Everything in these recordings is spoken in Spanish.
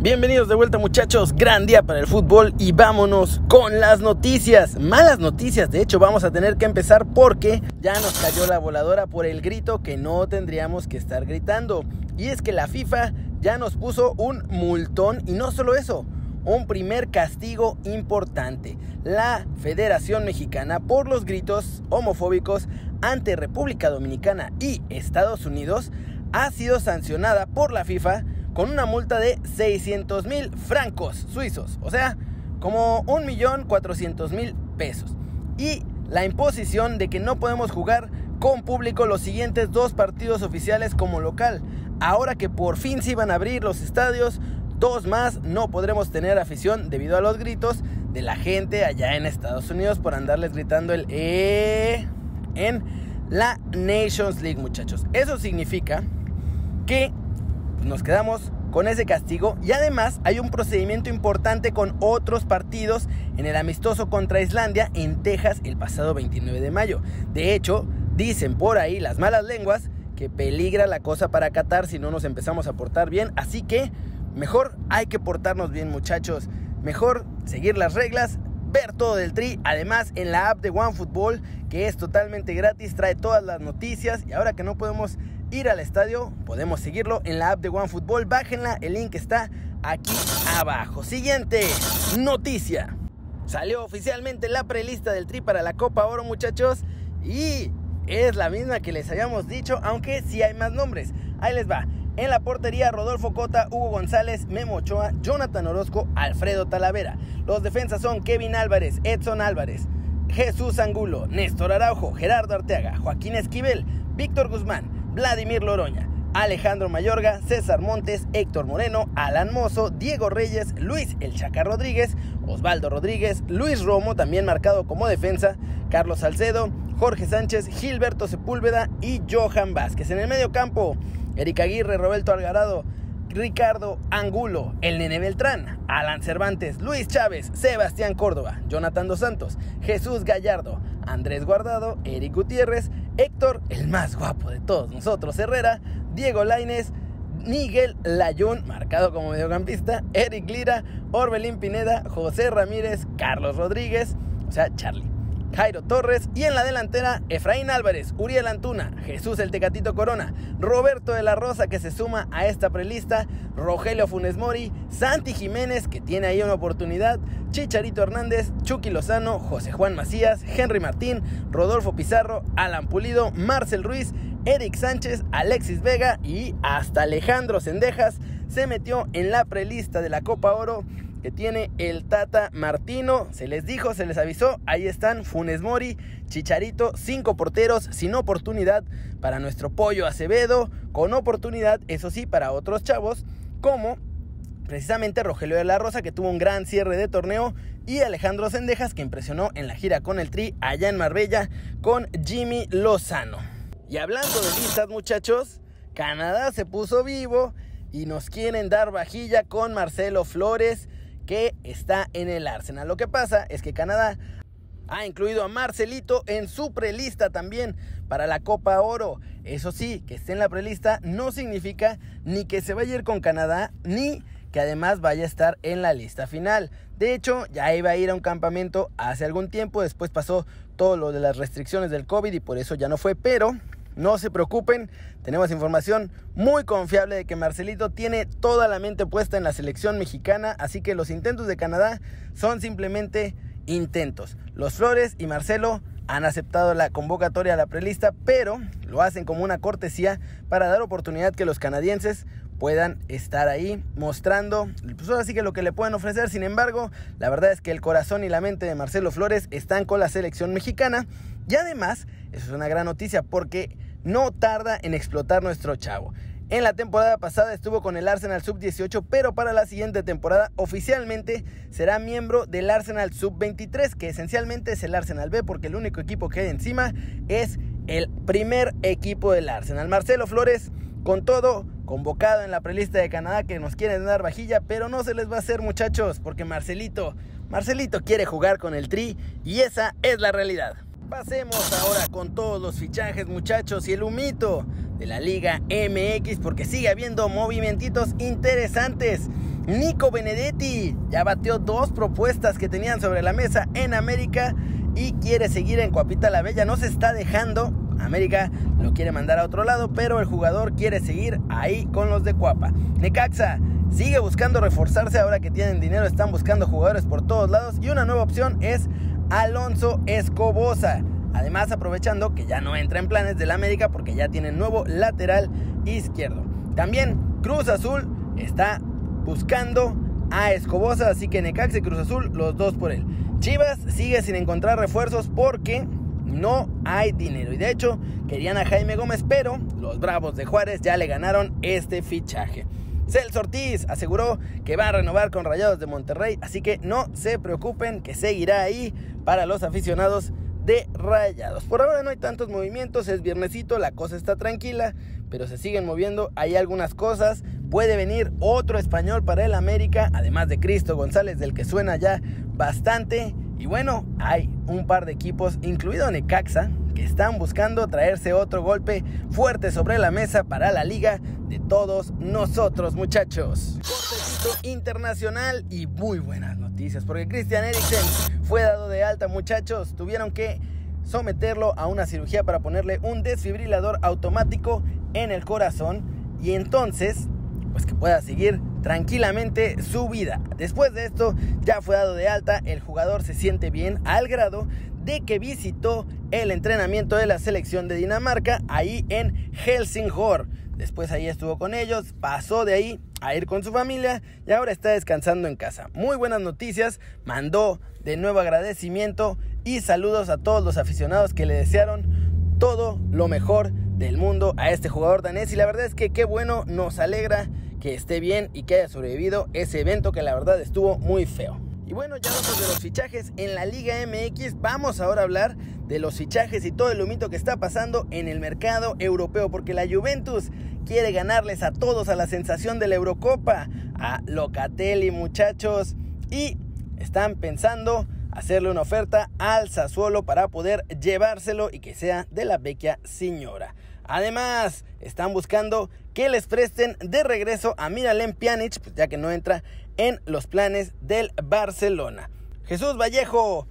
Bienvenidos de vuelta muchachos, gran día para el fútbol y vámonos con las noticias, malas noticias, de hecho vamos a tener que empezar porque ya nos cayó la voladora por el grito que no tendríamos que estar gritando. Y es que la FIFA ya nos puso un multón y no solo eso, un primer castigo importante, la Federación Mexicana por los gritos homofóbicos ante República Dominicana y Estados Unidos ha sido sancionada por la FIFA con una multa de 600 mil francos suizos, o sea, como 1.400.000 pesos. Y la imposición de que no podemos jugar con público los siguientes dos partidos oficiales como local. Ahora que por fin se iban a abrir los estadios, dos más no podremos tener afición debido a los gritos de la gente allá en Estados Unidos por andarles gritando el E en la Nations League, muchachos. Eso significa que nos quedamos con ese castigo. Y además hay un procedimiento importante con otros partidos en el amistoso contra Islandia en Texas el pasado 29 de mayo. De hecho, dicen por ahí las malas lenguas que peligra la cosa para Qatar si no nos empezamos a portar bien, así que mejor hay que portarnos bien muchachos, mejor seguir las reglas, ver todo del tri, además en la app de OneFootball que es totalmente gratis, trae todas las noticias. Y ahora que no podemos ir al estadio, podemos seguirlo en la app de OneFootball. Bájenla, el link está aquí abajo. Siguiente noticia. Salió oficialmente la prelista del Tri para la Copa Oro, muchachos. Y es la misma que les habíamos dicho, aunque sí hay más nombres. Ahí les va. En la portería, Rodolfo Cota, Hugo González, Memo Ochoa, Jonathan Orozco, Alfredo Talavera. Los defensas son Kevin Álvarez, Edson Álvarez, Jesús Angulo, Néstor Araujo, Gerardo Arteaga, Joaquín Esquivel, Víctor Guzmán, Vladimir Loroña, Alejandro Mayorga, César Montes, Héctor Moreno, Alan Mozo, Diego Reyes, Luis El Chaca Rodríguez, Osvaldo Rodríguez, Luis Romo, también marcado como defensa, Carlos Salcedo, Jorge Sánchez, Gilberto Sepúlveda y Johan Vázquez. En el medio campo, Erika Aguirre, Roberto Algarado, Ricardo Angulo, el Nene Beltrán, Alan Cervantes, Luis Chávez, Sebastián Córdoba, Jonathan Dos Santos, Jesús Gallardo, Andrés Guardado, Eric Gutiérrez, Héctor, el más guapo de todos nosotros, Herrera, Diego Laines, Miguel Layún, marcado como mediocampista, Eric Lira, Orbelín Pineda, José Ramírez, Carlos Rodríguez, o sea, Charlie. Jairo Torres y en la delantera Efraín Álvarez, Uriel Antuna, Jesús el Tecatito Corona, Roberto de la Rosa que se suma a esta prelista, Rogelio Funes Mori, Santi Jiménez que tiene ahí una oportunidad, Chicharito Hernández, Chucky Lozano, José Juan Macías, Henry Martín, Rodolfo Pizarro, Alan Pulido, Marcel Ruiz, Eric Sánchez, Alexis Vega y hasta Alejandro Sendejas se metió en la prelista de la Copa Oro que tiene el Tata Martino. Se les dijo, se les avisó. Ahí están Funes Mori, Chicharito, cinco porteros sin oportunidad para nuestro pollo Acevedo, con oportunidad, eso sí, para otros chavos, como precisamente Rogelio de la Rosa, que tuvo un gran cierre de torneo, y Alejandro Sendejas, que impresionó en la gira con el Tri allá en Marbella con Jimmy Lozano. Y hablando de listas, muchachos, Canadá se puso vivo y nos quieren dar vajilla con Marcelo Flores que está en el Arsenal. Lo que pasa es que Canadá ha incluido a Marcelito en su prelista también para la Copa Oro. Eso sí, que esté en la prelista no significa ni que se vaya a ir con Canadá, ni que además vaya a estar en la lista final. De hecho, ya iba a ir a un campamento hace algún tiempo, después pasó todo lo de las restricciones del COVID y por eso ya no fue, pero no se preocupen, tenemos información muy confiable de que Marcelito tiene toda la mente puesta en la selección mexicana, así que los intentos de Canadá son simplemente intentos. Los Flores y Marcelo han aceptado la convocatoria a la prelista, pero lo hacen como una cortesía para dar oportunidad que los canadienses puedan estar ahí mostrando, pues ahora sí que lo que le pueden ofrecer. Sin embargo, la verdad es que el corazón y la mente de Marcelo Flores están con la selección mexicana. Y además, eso es una gran noticia porque no tarda en explotar nuestro chavo. En la temporada pasada estuvo con el Arsenal Sub-18, pero para la siguiente temporada oficialmente será miembro del Arsenal Sub-23, que esencialmente es el Arsenal B, porque el único equipo que hay encima es el primer equipo del Arsenal. Marcelo Flores, con todo, convocado en la prelista de Canadá, que nos quieren dar vajilla, pero no se les va a hacer muchachos, porque Marcelito, Marcelito quiere jugar con el Tri y esa es la realidad. Pasemos ahora con todos los fichajes muchachos y el humito de la Liga MX porque sigue habiendo movimientos interesantes. Nico Benedetti ya batió dos propuestas que tenían sobre la mesa en América y quiere seguir en Cuapita la Bella. No se está dejando. América lo quiere mandar a otro lado, pero el jugador quiere seguir ahí con los de Cuapa. Necaxa sigue buscando reforzarse ahora que tienen dinero, están buscando jugadores por todos lados y una nueva opción es Alonso Escobosa. Además, aprovechando que ya no entra en planes del América porque ya tiene nuevo lateral izquierdo. También Cruz Azul está buscando a Escobosa, así que Necaxa y Cruz Azul, los dos por él. Chivas sigue sin encontrar refuerzos porque no hay dinero. Y de hecho, querían a Jaime Gómez, pero los Bravos de Juárez ya le ganaron este fichaje. Celso Ortiz aseguró que va a renovar con Rayados de Monterrey, así que no se preocupen que seguirá ahí para los aficionados de Rayados. Por ahora no hay tantos movimientos, es viernesito, la cosa está tranquila, pero se siguen moviendo, hay algunas cosas. Puede venir otro español para el América, además de Cristo González, del que suena ya bastante. Y bueno, hay un par de equipos, incluido Necaxa, que están buscando traerse otro golpe fuerte sobre la mesa para la liga de todos nosotros, muchachos. Cortecito internacional y muy buenas noticias, porque Christian Eriksen fue dado de alta, muchachos. Tuvieron que someterlo a una cirugía para ponerle un desfibrilador automático en el corazón y entonces pues que pueda seguir tranquilamente su vida. Después de esto ya fue dado de alta, el jugador se siente bien al grado de que visitó el entrenamiento de la selección de Dinamarca ahí en Helsingor. Después ahí estuvo con ellos, pasó de ahí a ir con su familia y ahora está descansando en casa. Muy buenas noticias, mandó de nuevo agradecimiento y saludos a todos los aficionados que le desearon todo lo mejor del mundo a este jugador danés y la verdad es que qué bueno, nos alegra que esté bien y que haya sobrevivido ese evento que la verdad estuvo muy feo. Y bueno, ya hablamos de los fichajes en la Liga MX, vamos ahora a hablar de los fichajes y todo el humito que está pasando en el mercado europeo, porque la Juventus quiere ganarles a todos a la sensación de la Eurocopa, a Locatelli muchachos, y están pensando hacerle una oferta al Sassuolo para poder llevárselo y que sea de la vecchia señora. Además, están buscando que les presten de regreso a Miralem Pjanic, pues ya que no entra en los planes del Barcelona. Jesús Vallejo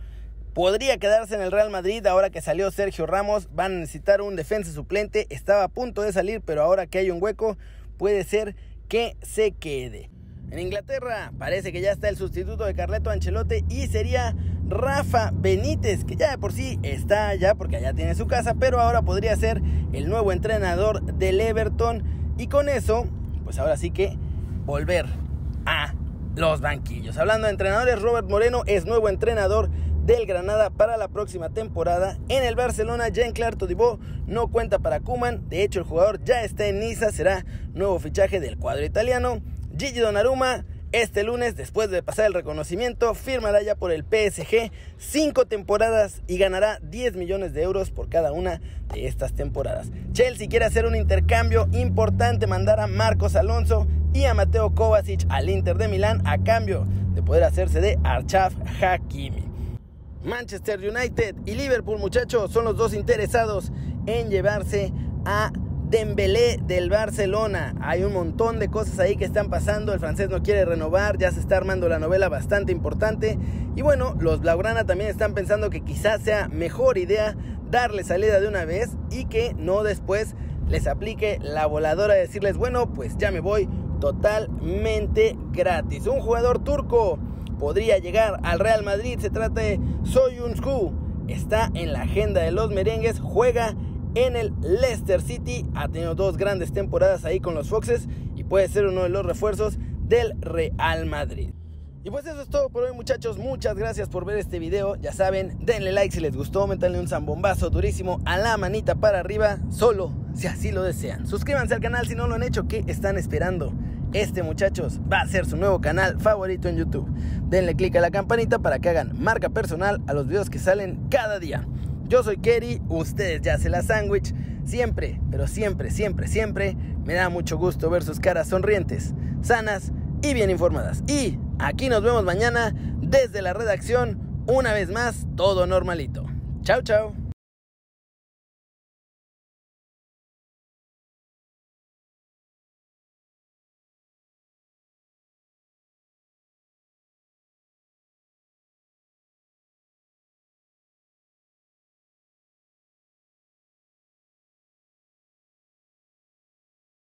podría quedarse en el Real Madrid ahora que salió Sergio Ramos. Van a necesitar un defensa suplente. Estaba a punto de salir, pero ahora que hay un hueco, puede ser que se quede. En Inglaterra parece que ya está el sustituto de Carleto Ancelotti y sería Rafa Benítez, que ya de por sí está allá porque allá tiene su casa, pero ahora podría ser el nuevo entrenador del Everton y con eso, pues ahora sí que volver a los banquillos. Hablando de entrenadores, Robert Moreno es nuevo entrenador del Granada para la próxima temporada. En el Barcelona, Jean-Claire Todibo no cuenta para Kuman. De hecho, el jugador ya está en Niza, será nuevo fichaje del cuadro italiano. Gigi Donnarumma este lunes, después de pasar el reconocimiento, firmará ya por el PSG cinco temporadas y ganará 10 millones de euros por cada una de estas temporadas. Chelsea quiere hacer un intercambio importante, mandar a Marcos Alonso y a Mateo Kovacic al Inter de Milán a cambio de poder hacerse de Archaf Hakimi. Manchester United y Liverpool, muchachos, son los dos interesados en llevarse a Dembélé del Barcelona. Hay un montón de cosas ahí que están pasando. El francés no quiere renovar, ya se está armando la novela bastante importante. Y bueno, los Blaugrana también están pensando que quizás sea mejor idea darle salida de una vez y que no después les aplique la voladora de decirles, bueno, pues ya me voy totalmente gratis. Un jugador turco podría llegar al Real Madrid. Se trata de Soyuncu. Está en la agenda de los merengues. Juega en el Leicester City. Ha tenido dos grandes temporadas ahí con los Foxes y puede ser uno de los refuerzos del Real Madrid. Y pues eso es todo por hoy muchachos, muchas gracias por ver este video, ya saben, denle like si les gustó, métanle un zambombazo durísimo a la manita para arriba, solo si así lo desean. Suscríbanse al canal si no lo han hecho, ¿qué están esperando? Este muchachos va a ser su nuevo canal favorito en YouTube. Denle click a la campanita para que hagan marca personal a los videos que salen cada día. Yo soy Kerry, ustedes ya se la sándwich. Siempre, pero siempre, siempre, siempre me da mucho gusto ver sus caras sonrientes, sanas y bien informadas. Y aquí nos vemos mañana desde la redacción, una vez más, todo normalito. Chao, chao.